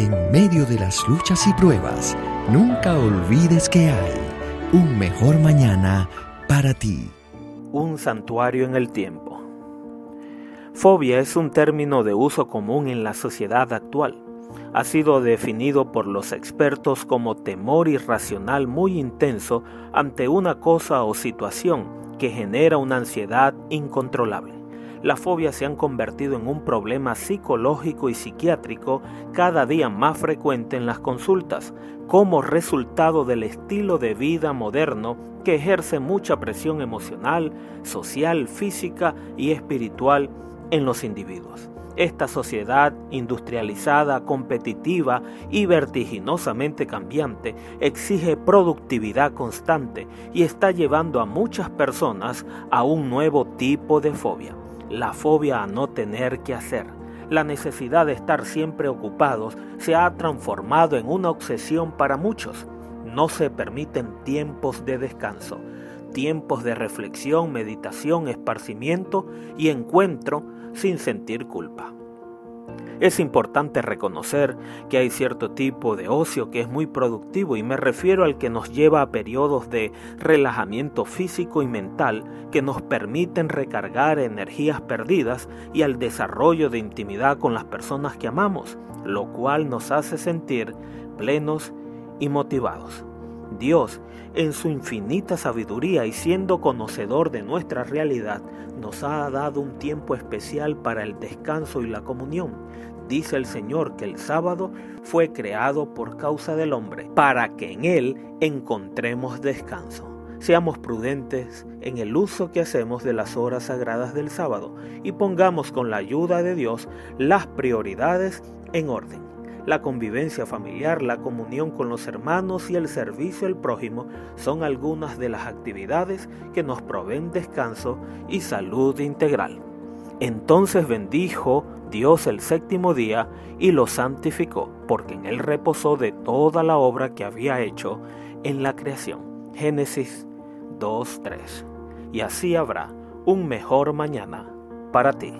En medio de las luchas y pruebas, nunca olvides que hay un mejor mañana para ti. Un santuario en el tiempo. Fobia es un término de uso común en la sociedad actual. Ha sido definido por los expertos como temor irracional muy intenso ante una cosa o situación que genera una ansiedad incontrolable las fobias se han convertido en un problema psicológico y psiquiátrico cada día más frecuente en las consultas, como resultado del estilo de vida moderno que ejerce mucha presión emocional, social, física y espiritual en los individuos. Esta sociedad industrializada, competitiva y vertiginosamente cambiante exige productividad constante y está llevando a muchas personas a un nuevo tipo de fobia la fobia a no tener que hacer, la necesidad de estar siempre ocupados se ha transformado en una obsesión para muchos. No se permiten tiempos de descanso, tiempos de reflexión, meditación, esparcimiento y encuentro sin sentir culpa. Es importante reconocer que hay cierto tipo de ocio que es muy productivo y me refiero al que nos lleva a periodos de relajamiento físico y mental que nos permiten recargar energías perdidas y al desarrollo de intimidad con las personas que amamos, lo cual nos hace sentir plenos y motivados. Dios, en su infinita sabiduría y siendo conocedor de nuestra realidad, nos ha dado un tiempo especial para el descanso y la comunión. Dice el Señor que el sábado fue creado por causa del hombre, para que en él encontremos descanso. Seamos prudentes en el uso que hacemos de las horas sagradas del sábado y pongamos con la ayuda de Dios las prioridades en orden. La convivencia familiar, la comunión con los hermanos y el servicio al prójimo son algunas de las actividades que nos proveen descanso y salud integral. Entonces bendijo Dios el séptimo día y lo santificó, porque en él reposó de toda la obra que había hecho en la creación. Génesis 2.3. Y así habrá un mejor mañana para ti.